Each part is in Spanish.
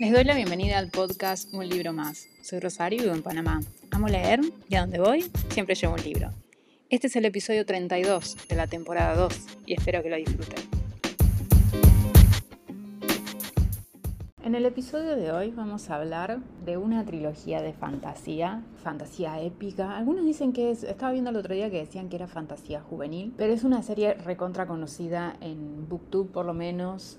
Les doy la bienvenida al podcast Un libro más. Soy Rosario y vivo en Panamá. Amo leer y a donde voy siempre llevo un libro. Este es el episodio 32 de la temporada 2 y espero que lo disfruten. En el episodio de hoy vamos a hablar de una trilogía de fantasía, fantasía épica. Algunos dicen que es, estaba viendo el otro día que decían que era fantasía juvenil, pero es una serie recontra conocida en Booktube por lo menos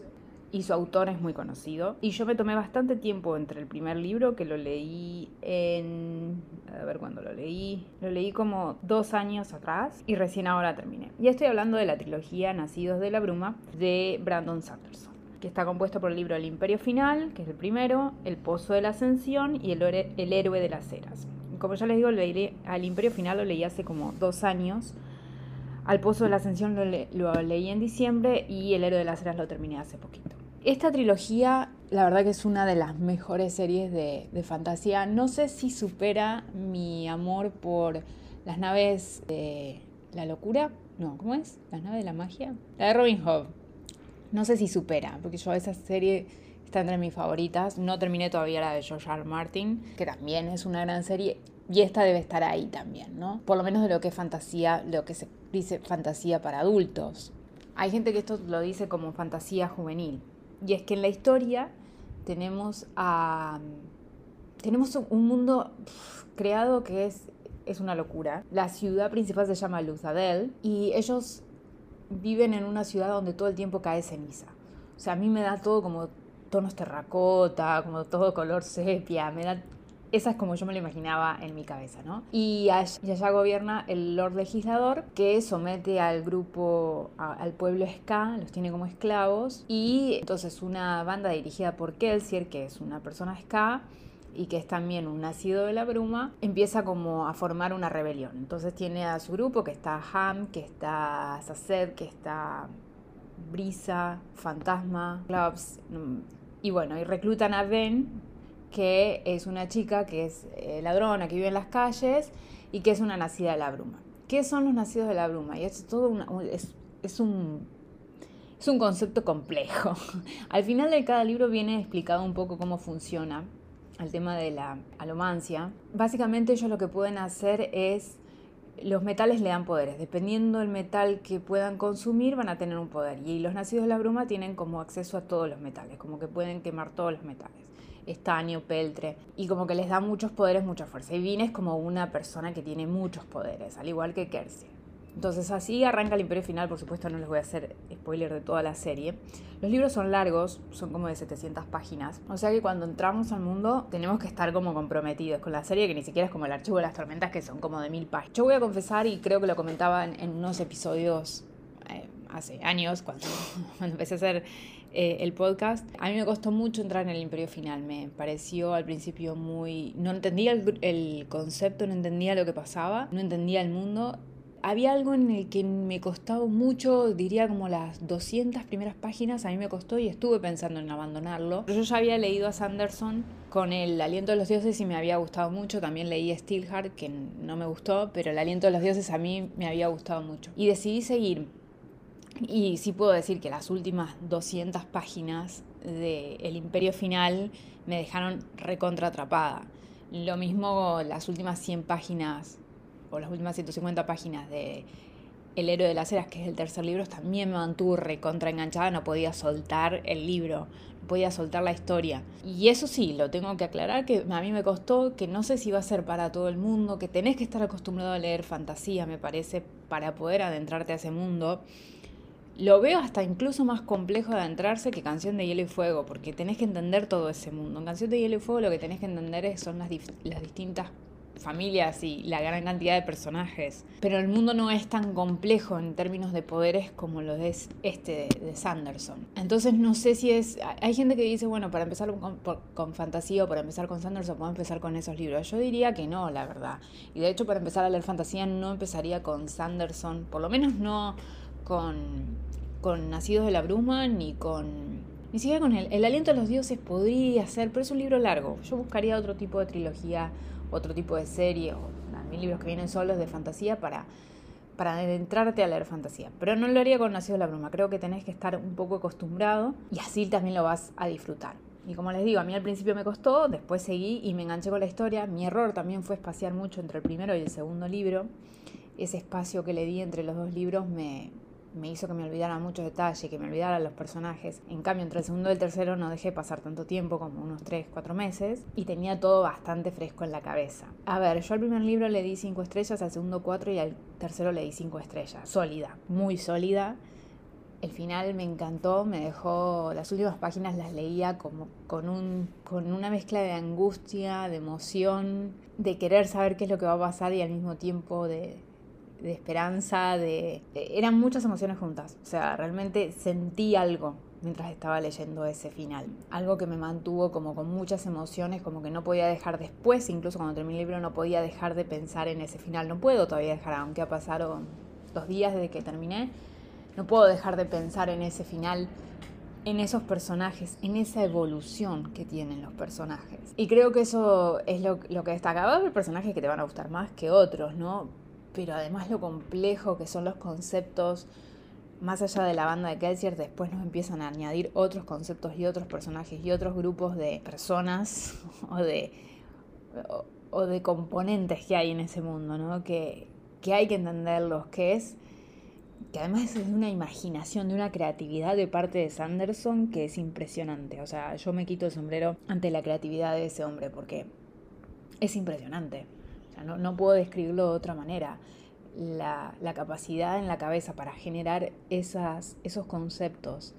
y su autor es muy conocido. Y yo me tomé bastante tiempo entre el primer libro, que lo leí en... A ver cuándo lo leí. Lo leí como dos años atrás y recién ahora terminé. Y estoy hablando de la trilogía Nacidos de la Bruma de Brandon Sanderson que está compuesto por el libro El Imperio Final, que es el primero, El Pozo de la Ascensión y El, el Héroe de las Eras. Como ya les digo, leí, al Imperio Final lo leí hace como dos años. Al Pozo de la Ascensión lo, leí en diciembre y El Héroe de las Eras lo terminé hace poquito. Esta trilogía, la verdad que es una de las mejores series de, fantasía. No sé si supera mi amor por las naves de la locura. No, ¿cómo es? ¿Las naves de la magia? La de Robin Hood. No sé si supera, porque yo esa serie está entre mis favoritas. No terminé todavía la de George R. Martin, que también es una gran serie. Y esta debe estar ahí también, ¿no? Por lo menos de lo que es fantasía, lo que se dice fantasía para adultos. Hay gente que esto lo dice como fantasía juvenil. Y es que en la historia tenemos a tenemos un mundo creado que es, es una locura. La ciudad principal se llama Luzadel y ellos viven en una ciudad donde todo el tiempo cae ceniza. O sea, a mí me da todo como tonos terracota, como todo color sepia, me da esa es como yo me lo imaginaba en mi cabeza, ¿no? Y allá, gobierna el Lord Legislador que somete al grupo, al pueblo Ska, los tiene como esclavos. Y entonces una banda dirigida por Kelsier, que es una persona Ska, y que es también un nacido de la bruma, empieza como a formar una rebelión. Entonces tiene a su grupo que está Ham, que está Saced, que está Brisa, Fantasma, Clubs, mm, y bueno, y reclutan a Ben, que es una chica que es eh, ladrona, que vive en las calles y que es una nacida de la bruma. ¿Qué son los nacidos de la bruma? Y es todo es, un, es un concepto complejo. Al final de cada libro viene explicado un poco cómo funciona el tema de la alomancia. Básicamente ellos lo que pueden hacer es los metales le dan poderes. Dependiendo del metal que puedan consumir, van a tener un poder. Y los nacidos de la bruma tienen como acceso a todos los metales, como que pueden quemar todos los metales estaño, peltre, y como que les da muchos poderes, mucha fuerza. Y Vin es como una persona que tiene muchos poderes, al igual que Kersey. Entonces así arranca el Imperio Final, por supuesto no les voy a hacer spoiler de toda la serie. Los libros son largos, son como de 700 páginas, o sea que cuando entramos al mundo tenemos que estar como comprometidos con la serie, que ni siquiera es como el Archivo de las Tormentas, que son como de mil páginas. Yo voy a confesar, y creo que lo comentaba en, unos episodios eh, hace años, cuando, cuando empecé a hacer eh, el podcast. A mí me costó mucho entrar en el Imperio Final, me pareció al principio muy... No entendía el, concepto, no entendía lo que pasaba, no entendía el mundo había algo en el que me costaba mucho, diría como las 200 primeras páginas, a mí me costó y estuve pensando en abandonarlo. Yo ya había leído a Sanderson con El aliento de los dioses y me había gustado mucho, también leí Steelheart que no me gustó, pero El aliento de los dioses a mí me había gustado mucho. Y decidí seguir. Y sí puedo decir que las últimas 200 páginas de El Imperio Final me dejaron recontra atrapada. Lo mismo las últimas 100 páginas o las últimas 150 páginas de El héroe de las eras, que es el tercer libro, también me mantuvo recontra enganchada, no podía soltar el libro, no podía soltar la historia. Y eso sí, lo tengo que aclarar, que a mí me costó, que no sé si va a ser para todo el mundo, que tenés que estar acostumbrado a leer fantasía, me parece, para poder adentrarte a ese mundo. Lo veo hasta incluso más complejo de adentrarse que Canción de Hielo y Fuego, porque tenés que entender todo ese mundo. En Canción de Hielo y Fuego lo que tenés que entender son las, las distintas familias y la gran cantidad de personajes. Pero el mundo no es tan complejo en términos de poderes como lo es este de, Sanderson. Entonces no sé si es... Hay gente que dice, bueno, para empezar con, con, fantasía o para empezar con Sanderson, puedo empezar con esos libros. Yo diría que no, la verdad. Y de hecho para empezar a leer fantasía no empezaría con Sanderson, por lo menos no con con Nacidos de la Bruma ni con... Ni siquiera con el, el Aliento de los Dioses podría ser, pero es un libro largo. Yo buscaría otro tipo de trilogía, otro tipo de serie, o mil libros que vienen solos de fantasía para, para adentrarte a leer fantasía. Pero no lo haría con Nacidos de la Bruma. Creo que tenés que estar un poco acostumbrado y así también lo vas a disfrutar. Y como les digo, a mí al principio me costó, después seguí y me enganché con la historia. Mi error también fue espaciar mucho entre el primero y el segundo libro. Ese espacio que le di entre los dos libros me, me hizo que me olvidara muchos detalles, que me olvidara los personajes. En cambio, entre el segundo y el tercero no dejé pasar tanto tiempo, como unos 3, 4 meses, y tenía todo bastante fresco en la cabeza. A ver, yo al primer libro le di 5 estrellas, al segundo 4 y al tercero le di 5 estrellas. Sólida, muy sólida. El final me encantó, me dejó, las últimas páginas las leía como con, un, con una mezcla de angustia, de emoción, de querer saber qué es lo que va a pasar y al mismo tiempo de, de esperanza, de... Eran muchas emociones juntas, o sea, realmente sentí algo mientras estaba leyendo ese final. Algo que me mantuvo como con muchas emociones, como que no podía dejar después, incluso cuando terminé el libro, no podía dejar de pensar en ese final. No puedo todavía dejar, aunque ha pasado dos días desde que terminé, no puedo dejar de pensar en ese final, en esos personajes, en esa evolución que tienen los personajes. Y creo que eso es lo, lo que destaca. Va a haber personajes que te van a gustar más que otros, ¿no? Pero además lo complejo que son los conceptos, más allá de la banda de Kelsier, después nos empiezan a añadir otros conceptos y otros personajes y otros grupos de personas o de, o, de componentes que hay en ese mundo, ¿no? Que, que hay que entenderlos, que es que además es de una imaginación, de una creatividad de parte de Sanderson que es impresionante. O sea, yo me quito el sombrero ante la creatividad de ese hombre porque es impresionante no, puedo describirlo de otra manera. La, capacidad en la cabeza para generar esas, esos conceptos,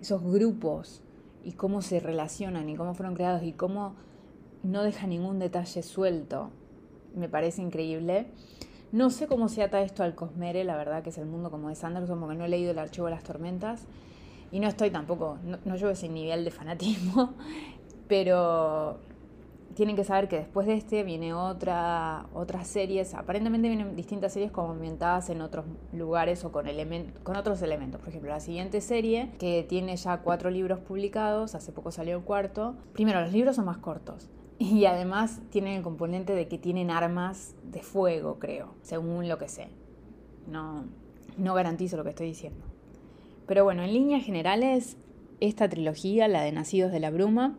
esos grupos y cómo se relacionan y cómo fueron creados y cómo no deja ningún detalle suelto, me parece increíble. No sé cómo se ata esto al Cosmere, la verdad que es el mundo como de Sanderson, porque no he leído el archivo de las tormentas y no estoy tampoco, no, no llevo ese nivel de fanatismo, pero tienen que saber que después de este viene otra, otras series, aparentemente vienen distintas series como ambientadas en otros lugares o con, con otros elementos. Por ejemplo, la siguiente serie, que tiene ya cuatro libros publicados, hace poco salió el cuarto. Primero, los libros son más cortos. Y además tienen el componente de que tienen armas de fuego, creo, según lo que sé. No, no garantizo lo que estoy diciendo. Pero bueno, en líneas generales, esta trilogía, la de Nacidos de la Bruma,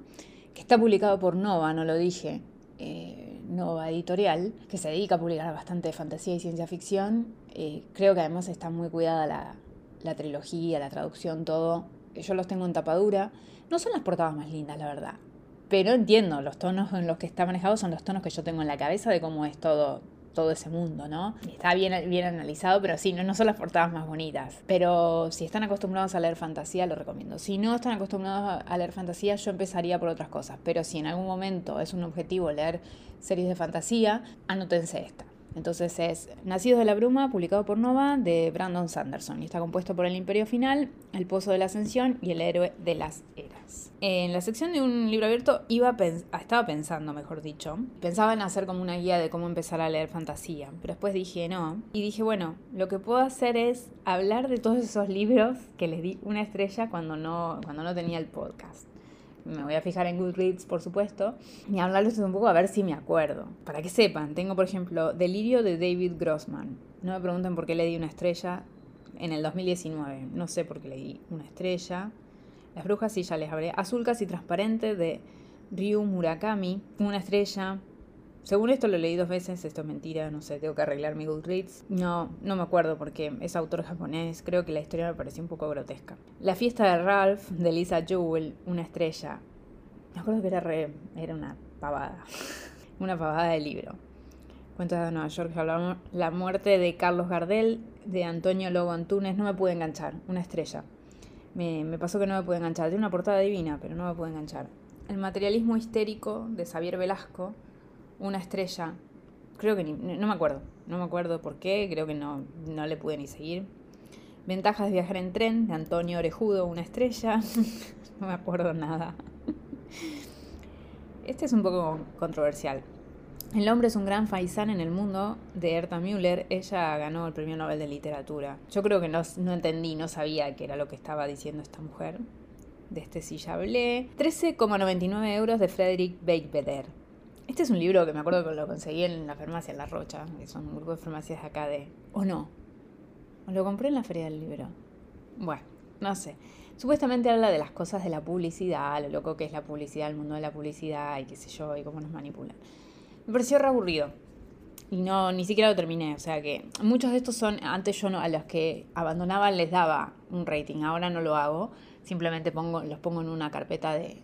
que está publicado por Nova, no lo dije, eh, Nova Editorial, que se dedica a publicar bastante fantasía y ciencia ficción. Eh, creo que además está muy cuidada la, la trilogía, la traducción, todo. Yo los tengo en tapadura. No son las portadas más lindas, la verdad. Pero entiendo, los tonos en los que está manejado son los tonos que yo tengo en la cabeza de cómo es todo, todo ese mundo, ¿no? Está bien, bien analizado, pero sí, no, no son las portadas más bonitas. Pero si están acostumbrados a leer fantasía, lo recomiendo. Si no están acostumbrados a leer fantasía, yo empezaría por otras cosas. Pero si en algún momento es un objetivo leer series de fantasía, anótense esta. Entonces es Nacidos de la Bruma, publicado por Nova, de Brandon Sanderson, y está compuesto por El Imperio Final, El Pozo de la Ascensión y El Héroe de las Eras. En la sección de un libro abierto iba estaba pensando, mejor dicho, pensaba en hacer como una guía de cómo empezar a leer fantasía, pero después dije no, y dije bueno, lo que puedo hacer es hablar de todos esos libros que les di una estrella cuando no, cuando no tenía el podcast me voy a fijar en Goodreads, por supuesto, y hablarles un poco a ver si me acuerdo. Para que sepan, tengo, por ejemplo, Delirio de David Grossman. No me pregunten por qué le di una estrella en el 2019. No sé por qué le di una estrella. Las brujas sí ya les hablé. Azul casi transparente de Ryu Murakami. Una estrella. Según esto lo leí dos veces, esto es mentira, no sé, tengo que arreglar mi Goodreads. No, no me acuerdo porque es autor japonés, creo que la historia me pareció un poco grotesca. La fiesta de Ralph, de Lisa Jewell, una estrella. Me acuerdo que era, re, era una pavada, una pavada de libro. Cuentos de Nueva York, la muerte de Carlos Gardel, de Antonio Lobo Antunes, no me pude enganchar, una estrella. Me, me pasó que no me pude enganchar, tiene una portada divina, pero no me pude enganchar. El materialismo histérico de Xavier Velasco, una estrella. Creo que no me acuerdo, no me acuerdo por qué, creo que no, no le pude ni seguir. Ventajas de viajar en tren, de Antonio Orejudo, una estrella. no me acuerdo nada. Este es un poco controversial. El hombre es un gran faisán en el mundo de Erta Müller. Ella ganó el premio Nobel de Literatura. Yo creo que no, no entendí, no sabía qué era lo que estaba diciendo esta mujer. De este sí ya hablé. 13,99 euros de Frederick Beigbeder. Este es un libro que me acuerdo que lo conseguí en la farmacia La Rocha, que son un grupo de farmacias acá de... ¿O no? ¿O lo compré en la feria del libro? Bueno, no sé. Supuestamente habla de las cosas de la publicidad, lo loco que es la publicidad, el mundo de la publicidad y qué sé yo, y cómo nos manipulan. Me pareció re aburrido. Y no, ni siquiera lo terminé. O sea que muchos de estos son, antes yo no, a los que abandonaban les daba un rating, ahora no lo hago. Simplemente pongo, los pongo en una carpeta de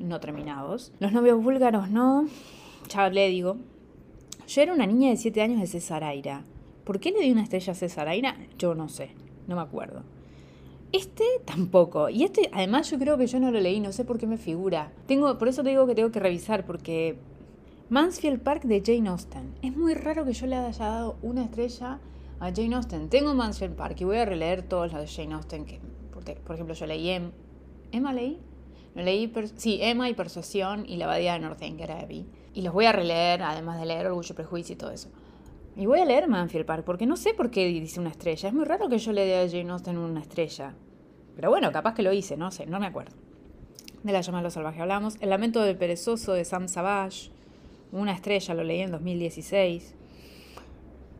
no terminados. Los novios búlgaros no. Ya le digo. Yo era una niña de 7 años de Cesaraira. ¿Por qué le di una estrella a Cesaraira? Yo no sé, no me acuerdo. Este tampoco. Y este, además, yo creo que yo no lo leí, no sé por qué me figura. Tengo, por eso te digo que tengo que revisar, porque Mansfield Park de Jane Austen. Es muy raro que yo le haya dado una estrella a Jane Austen. Tengo Mansfield Park y voy a releer todos los de Jane Austen que, por ejemplo, yo leí em, Emma leí. Lo leí, sí, Emma y Persuasión y La Abadía de Northanger Abbey. Y los voy a releer, además de leer Orgullo Prejuicio y todo eso. Y voy a leer Manfield Park, porque no sé por qué dice una estrella. Es muy raro que yo le dé a Jane Austen una estrella. Pero bueno, capaz que lo hice, no sé, no me acuerdo. De la llama de salvaje hablamos. El lamento del perezoso de Sam Savage. Una estrella, lo leí en 2016.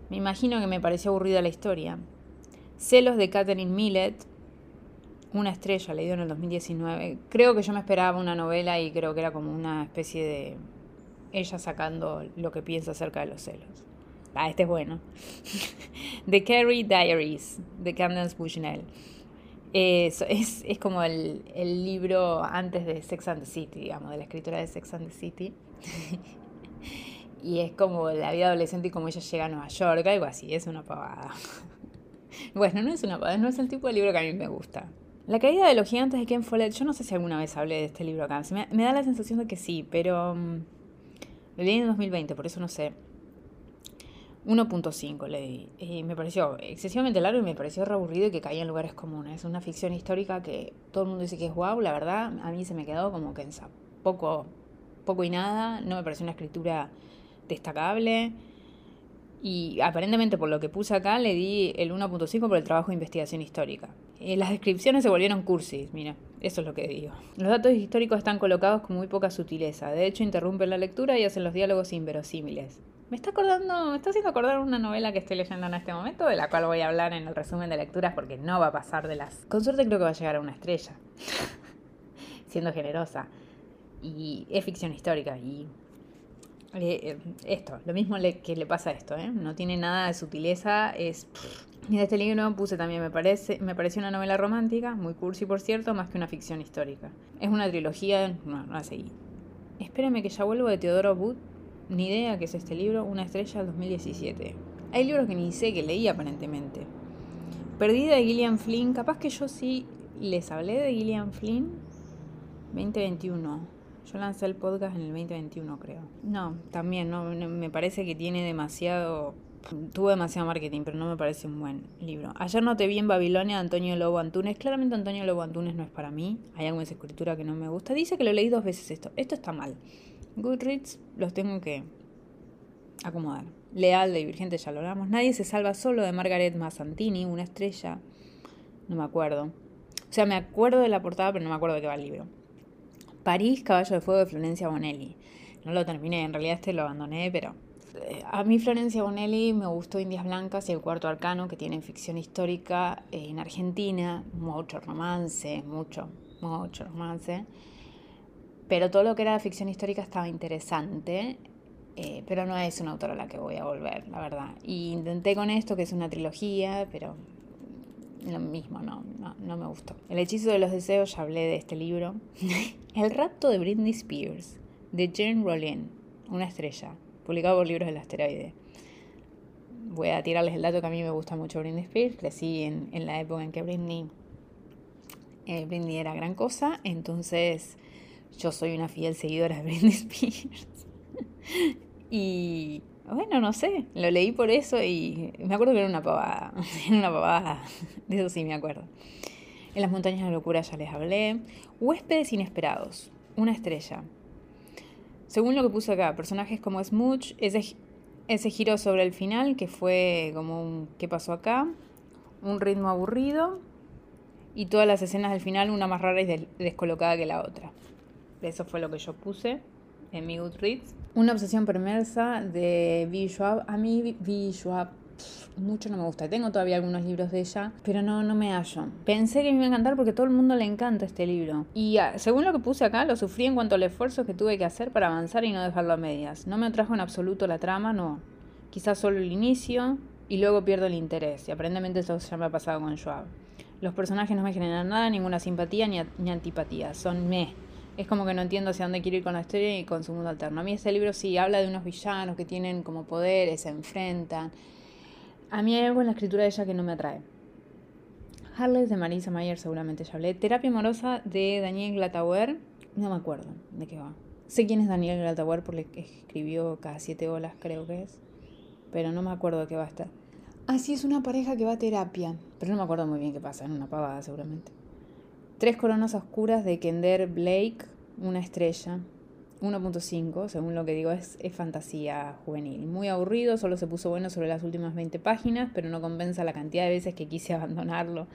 Me imagino que me pareció aburrida la historia. Celos de Catherine Millet. Una estrella, leído en el 2019. Creo que yo me esperaba una novela y creo que era como una especie de ella sacando lo que piensa acerca de los celos. Ah, este es bueno. The Carrie Diaries, de Camden Bushnell. Es, es, es, como el, el, libro antes de Sex and the City, digamos, de la escritora de Sex and the City. y es como la vida adolescente y como ella llega a Nueva York, algo así, es una pavada. bueno, no es una pavada, no es el tipo de libro que a mí me gusta. La caída de los gigantes de Ken Follett, yo no sé si alguna vez hablé de este libro acá, me, da la sensación de que sí, pero um, lo leí en 2020, por eso no sé. 1.5 leí. Y me pareció excesivamente largo y me pareció re aburrido y que caía en lugares comunes. Es una ficción histórica que todo el mundo dice que es guau, la verdad, a mí se me quedó como que en poco, poco y nada. No me pareció una escritura destacable. Y aparentemente por lo que puse acá le di el 1.5 por el trabajo de investigación histórica. Eh, las descripciones se volvieron cursis, mira, eso es lo que digo. Los datos históricos están colocados con muy poca sutileza, de hecho interrumpen la lectura y hacen los diálogos inverosímiles. Me está acordando, me está haciendo acordar una novela que estoy leyendo en este momento, de la cual voy a hablar en el resumen de lecturas porque no va a pasar de las... Con suerte creo que va a llegar a una estrella, siendo generosa. Y es ficción histórica y eh, eh, esto, lo mismo que le pasa a esto, ¿eh? no tiene nada de sutileza, es... Y de este libro puse también, me parece, me pareció una novela romántica, muy cursi por cierto, más que una ficción histórica. Es una trilogía, no, no la seguí. Espérame que ya vuelvo de Teodoro Wood, ni idea que es este libro, Una estrella 2017. Hay libros que ni sé que leí aparentemente. Perdida de Gillian Flynn, capaz que yo sí les hablé de Gillian Flynn 2021. Yo lancé el podcast en el 2021, creo. No, también, no, me parece que tiene demasiado... Tuvo demasiado marketing, pero no me parece un buen libro. Ayer no te vi en Babilonia de Antonio Lobo Antunes. Claramente Antonio Lobo Antunes no es para mí. Hay algo en esa escritura que no me gusta. Dice que lo leí dos veces esto. Esto está mal. Goodreads los tengo que acomodar. Leal de Virgente ya lo hablamos. Nadie se salva solo de Margaret Mazzantini, una estrella. No me acuerdo. O sea, me acuerdo de la portada, pero no me acuerdo de qué va el libro. París, Caballo de Fuego de Florencia Bonelli. No lo terminé, en realidad este lo abandoné, pero a mí Florencia Bonelli me gustó Indias Blancas y El Cuarto Arcano, que tienen ficción histórica eh, en Argentina, mucho romance, mucho, mucho romance. Pero todo lo que era ficción histórica estaba interesante, eh, pero no es una autora a la que voy a volver, la verdad. Y intenté con esto, que es una trilogía, pero lo mismo, no, no, me gustó. El hechizo de los deseos, ya hablé de este libro. el rapto de Britney Spears, de Jane Rollin, una estrella, publicado por Libros del Asteroide. Voy a tirarles el dato que a mí me gusta mucho Britney Spears. Crecí en, la época en que Britney, eh, Britney era gran cosa, entonces yo soy una fiel seguidora de Britney Spears. y bueno, no sé, lo leí por eso y me acuerdo que era una pavada, era una pavada, de eso sí me acuerdo. En las montañas de la locura ya les hablé. Huéspedes inesperados, una estrella. Según lo que puse acá, personajes como Smooch, ese, ese giro sobre el final, que fue como un ¿qué pasó acá? Un ritmo aburrido y todas las escenas del final, una más rara y descolocada que la otra. Eso fue lo que yo puse en mi Goodreads. Una obsesión perversa de V. Schwab. A mí V. Schwab mucho no me gusta. Tengo todavía algunos libros de ella, pero no, no me hallo. Pensé que me iba a encantar porque a todo el mundo le encanta este libro. Y ah, según lo que puse acá, lo sufrí en cuanto al esfuerzo que tuve que hacer para avanzar y no dejarlo a medias. No me atrajo en absoluto la trama, no. Quizás solo el inicio y luego pierdo el interés. Y aparentemente eso ya me ha pasado con Joab. Los personajes no me generan nada, ninguna simpatía ni, antipatía. Son me. Es como que no entiendo hacia dónde quiero ir con la historia y con su mundo alterno. A mí este libro sí habla de unos villanos que tienen como poderes, se enfrentan a mí hay algo en la escritura de ella que no me atrae. Harles de Marisa Mayer, seguramente ya hablé. Terapia amorosa de Daniel Glatauer. No me acuerdo de qué va. Sé quién es Daniel Glatauer porque escribió cada siete olas, creo que es. Pero no me acuerdo de qué va a estar. Ah, sí, es una pareja que va a terapia. Pero no me acuerdo muy bien qué pasa. En una pavada, seguramente. Tres coronas oscuras de Kender Blake. Una estrella. 1.5, según lo que digo, es, fantasía juvenil. Muy aburrido, solo se puso bueno sobre las últimas 20 páginas, pero no compensa la cantidad de veces que quise abandonarlo.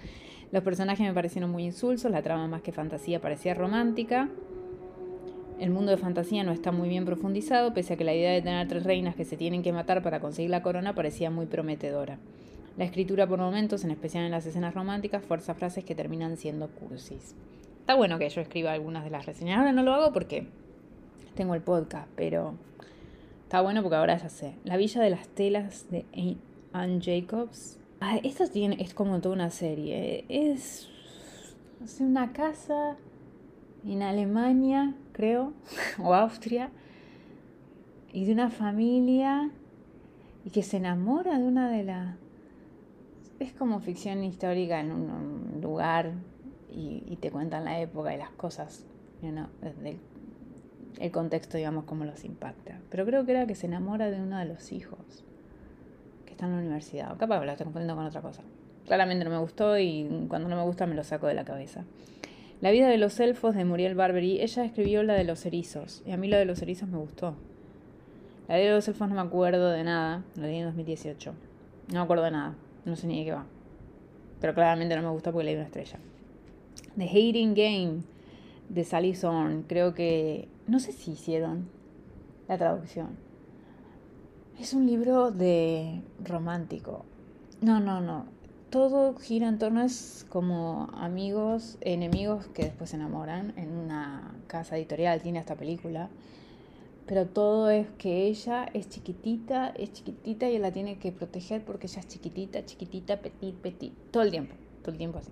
Los personajes me parecieron muy insulsos, la trama más que fantasía parecía romántica. El mundo de fantasía no está muy bien profundizado, pese a que la idea de tener tres reinas que se tienen que matar para conseguir la corona parecía muy prometedora. La escritura por momentos, en especial en las escenas románticas, fuerza frases que terminan siendo cursis. Está bueno que yo escriba algunas de las reseñas. Ahora no lo hago porque tengo el podcast, pero está bueno porque ahora ya sé. La Villa de las Telas de Anne Jacobs. Ah, esto tiene, es como toda una serie. Es, es una casa en Alemania, creo, o Austria, y de una familia y que se enamora de una de las... Es como ficción histórica en un, lugar y, te cuentan la época y las cosas you know, el contexto, digamos, cómo los impacta. Pero creo que era que se enamora de uno de los hijos que está en la universidad. O capaz lo estoy confundiendo con otra cosa. Claramente no me gustó y cuando no me gusta me lo saco de la cabeza. La vida de los elfos de Muriel Barbery, ella escribió la de los erizos y a mí la de los erizos me gustó. La vida de los elfos no me acuerdo de nada, lo leí en 2018. No me acuerdo de nada, no sé ni de qué va. Pero claramente no me gustó porque leí una estrella. The Hating Game de Sally Zorn, creo que no sé si hicieron la traducción. Es un libro de romántico. No, no, no. Todo gira en torno, es como amigos, enemigos que después se enamoran en una casa editorial, tiene esta película. Pero todo es que ella es chiquitita, es chiquitita y la tiene que proteger porque ella es chiquitita, chiquitita, petit, petit. Todo el tiempo, todo el tiempo así.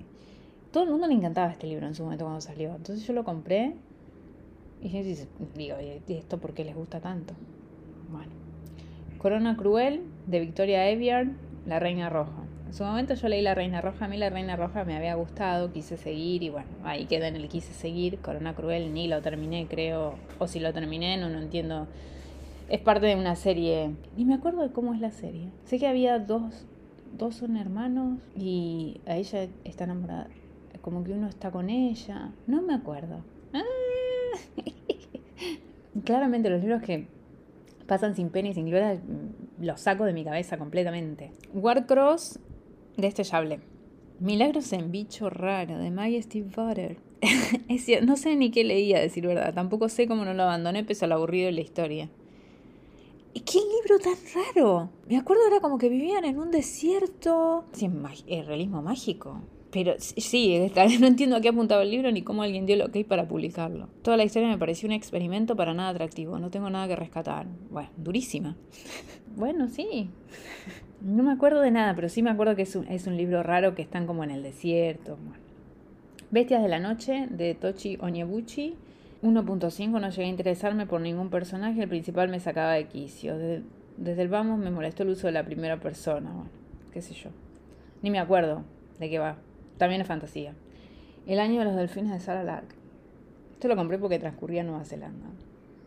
Todo el mundo le encantaba este libro en su momento cuando salió. Entonces yo lo compré y yo digo, ¿y esto por qué les gusta tanto? Bueno. Corona Cruel, de Victoria Eviard, La Reina Roja. En su momento yo leí La Reina Roja, a mí La Reina Roja me había gustado, quise seguir y bueno, ahí queda en el quise seguir. Corona Cruel ni lo terminé, creo, o si lo terminé, no, no entiendo. Es parte de una serie, ni me acuerdo de cómo es la serie. Sé que había dos, dos son hermanos y a ella está enamorada, como que uno está con ella, no me acuerdo. Ah, Claramente los libros que pasan sin pena y sin gloria mm, los saco de mi cabeza completamente. Warcross, de este ya hablé. Milagros en bicho raro, de Maggie Steve Butter. no sé ni qué leía, decir verdad. Tampoco sé cómo no lo abandoné, pese al aburrido de la historia. ¿Y qué libro tan raro? Me acuerdo era como que vivían en un desierto. Sí, es realismo mágico. Pero sí, no entiendo a qué apuntaba el libro ni cómo alguien dio el ok para publicarlo. Toda la historia me pareció un experimento para nada atractivo, no tengo nada que rescatar. Bueno, durísima. bueno, sí. No me acuerdo de nada, pero sí me acuerdo que es un, es un libro raro que están como en el desierto. Bestias de la Noche, de Tochi Onyebuchi. 1.5 no llegué a interesarme por ningún personaje, el principal me sacaba de quicio. Desde, desde el vamos me molestó el uso de la primera persona, bueno, qué sé yo. Ni me acuerdo de qué va. También es fantasía. El año de los delfines de Sarah Lark. Esto lo compré porque transcurría en Nueva Zelanda.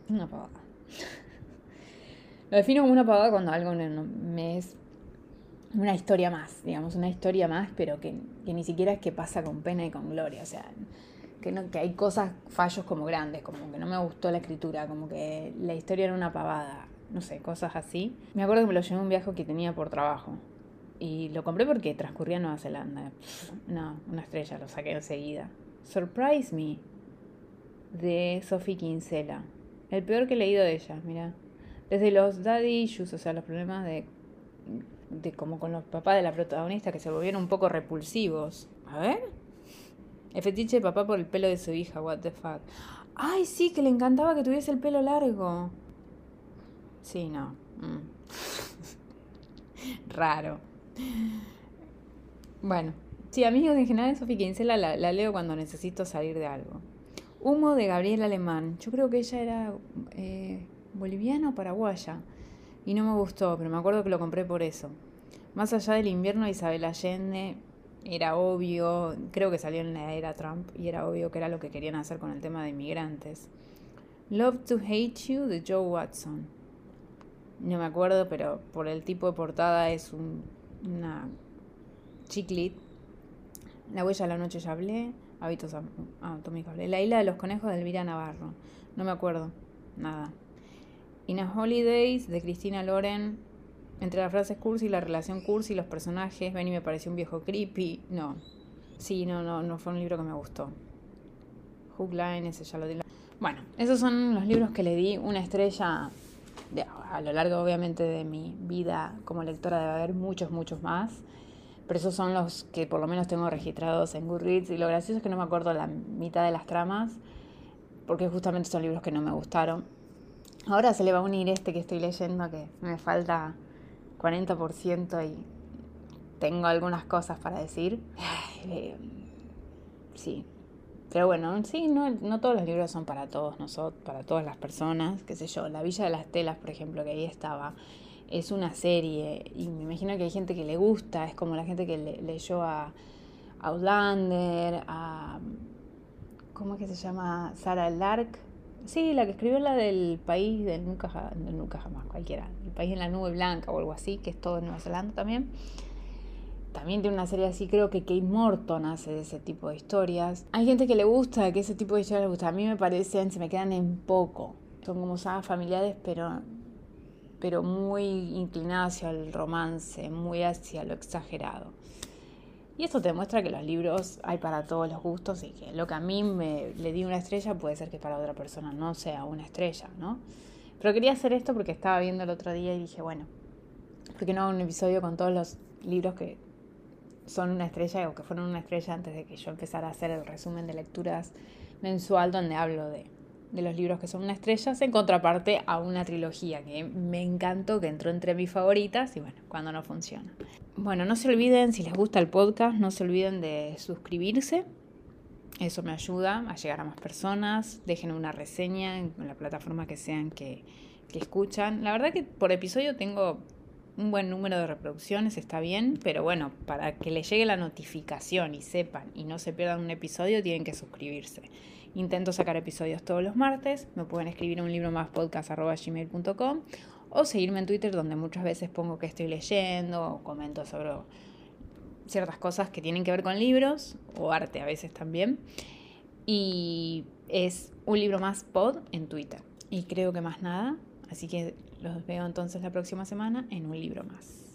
Una pavada. Lo defino como una pavada cuando algo me es una historia más, digamos, una historia más, pero que, ni siquiera es que pasa con pena y con gloria. O sea, que, no, que hay cosas, fallos como grandes, como que no me gustó la escritura, como que la historia era una pavada, no sé, cosas así. Me acuerdo que me lo llevé un viaje que tenía por trabajo. Y lo compré porque transcurría Nueva Zelanda. no, una estrella, lo saqué enseguida. Surprise Me, de Sophie Kinsella. El peor que he leído de ella, mira. Desde los daddy issues, o sea, los problemas de de como con los papás de la protagonista que se volvieron un poco repulsivos. A ver. El fetiche de papá por el pelo de su hija, what the fuck. Ay, sí, que le encantaba que tuviese el pelo largo. Sí, no. Mm. Raro. Bueno, sí, amigos, en general Sofía Kinsella la, la leo cuando necesito salir de algo. Humo de Gabriel Alemán. Yo creo que ella era eh, boliviana o paraguaya. Y no me gustó, pero me acuerdo que lo compré por eso. Más allá del invierno, Isabel Allende era obvio, creo que salió en la era Trump, y era obvio que era lo que querían hacer con el tema de inmigrantes. Love to Hate You de Joe Watson. No me acuerdo, pero por el tipo de portada es un, una chiclit. La huella de la noche ya hablé. Hábitos atómicos. La isla de los conejos de Elvira Navarro. No me acuerdo. Nada. In a Holidays de Cristina Loren. Entre las frases cursi la relación cursi los personajes. Ven y me pareció un viejo creepy. No. Sí, no, no, no fue un libro que me gustó. Hook Line, ese ya lo di. Bueno, esos son los libros que le di una estrella a lo largo, obviamente, de mi vida como lectora. Debe haber muchos, muchos más. Pero esos son los que por lo menos tengo registrados en Goodreads. Y lo gracioso es que no me acuerdo la mitad de las tramas. Porque justamente son libros que no me gustaron. Ahora se le va a unir este que estoy leyendo, que me falta 40% y tengo algunas cosas para decir. Eh, sí. Pero bueno, sí, no, no todos los libros son para todos nosotros, para todas las personas, qué sé yo. La Villa de las Telas, por ejemplo, que ahí estaba, es una serie y me imagino que hay gente que le gusta, es como la gente que le, leyó a Outlander, a... ¿Cómo es que se llama? Sarah Lark, Sí, la que escribió la del país del nunca, nunca jamás, cualquiera. El país en la nube blanca o algo así, que es todo en Nueva Zelanda también. También tiene una serie así, creo que Kate Morton hace de ese tipo de historias. Hay gente que le gusta, que ese tipo de historias le gusta. A mí me parecen, se me quedan en poco. Son como sagas familiares, pero, pero muy inclinadas hacia el romance, muy hacia lo exagerado. Y esto te demuestra que los libros hay para todos los gustos y que lo que a mí me le di una estrella puede ser que para otra persona no sea una estrella, ¿no? Pero quería hacer esto porque estaba viendo el otro día y dije, bueno, ¿por qué no hago un episodio con todos los libros que son una estrella o que fueron una estrella antes de que yo empezara a hacer el resumen de lecturas mensual donde hablo de, de los libros que son una estrella, en contraparte a una trilogía que me encantó, que entró entre mis favoritas y bueno, cuando no funciona. Bueno, no se olviden, si les gusta el podcast, no se olviden de suscribirse. Eso me ayuda a llegar a más personas. Dejen una reseña en la plataforma que sean que, que escuchan. La verdad que por episodio tengo un buen número de reproducciones, está bien, pero bueno, para que les llegue la notificación y sepan y no se pierdan un episodio, tienen que suscribirse. Intento sacar episodios todos los martes, me pueden escribir un libro más podcast.gmail.com o seguirme en Twitter donde muchas veces pongo que estoy leyendo o comento sobre ciertas cosas que tienen que ver con libros o arte a veces también. Y es un libro más pod en Twitter. Y creo que más nada. Así que los veo entonces la próxima semana en un libro más.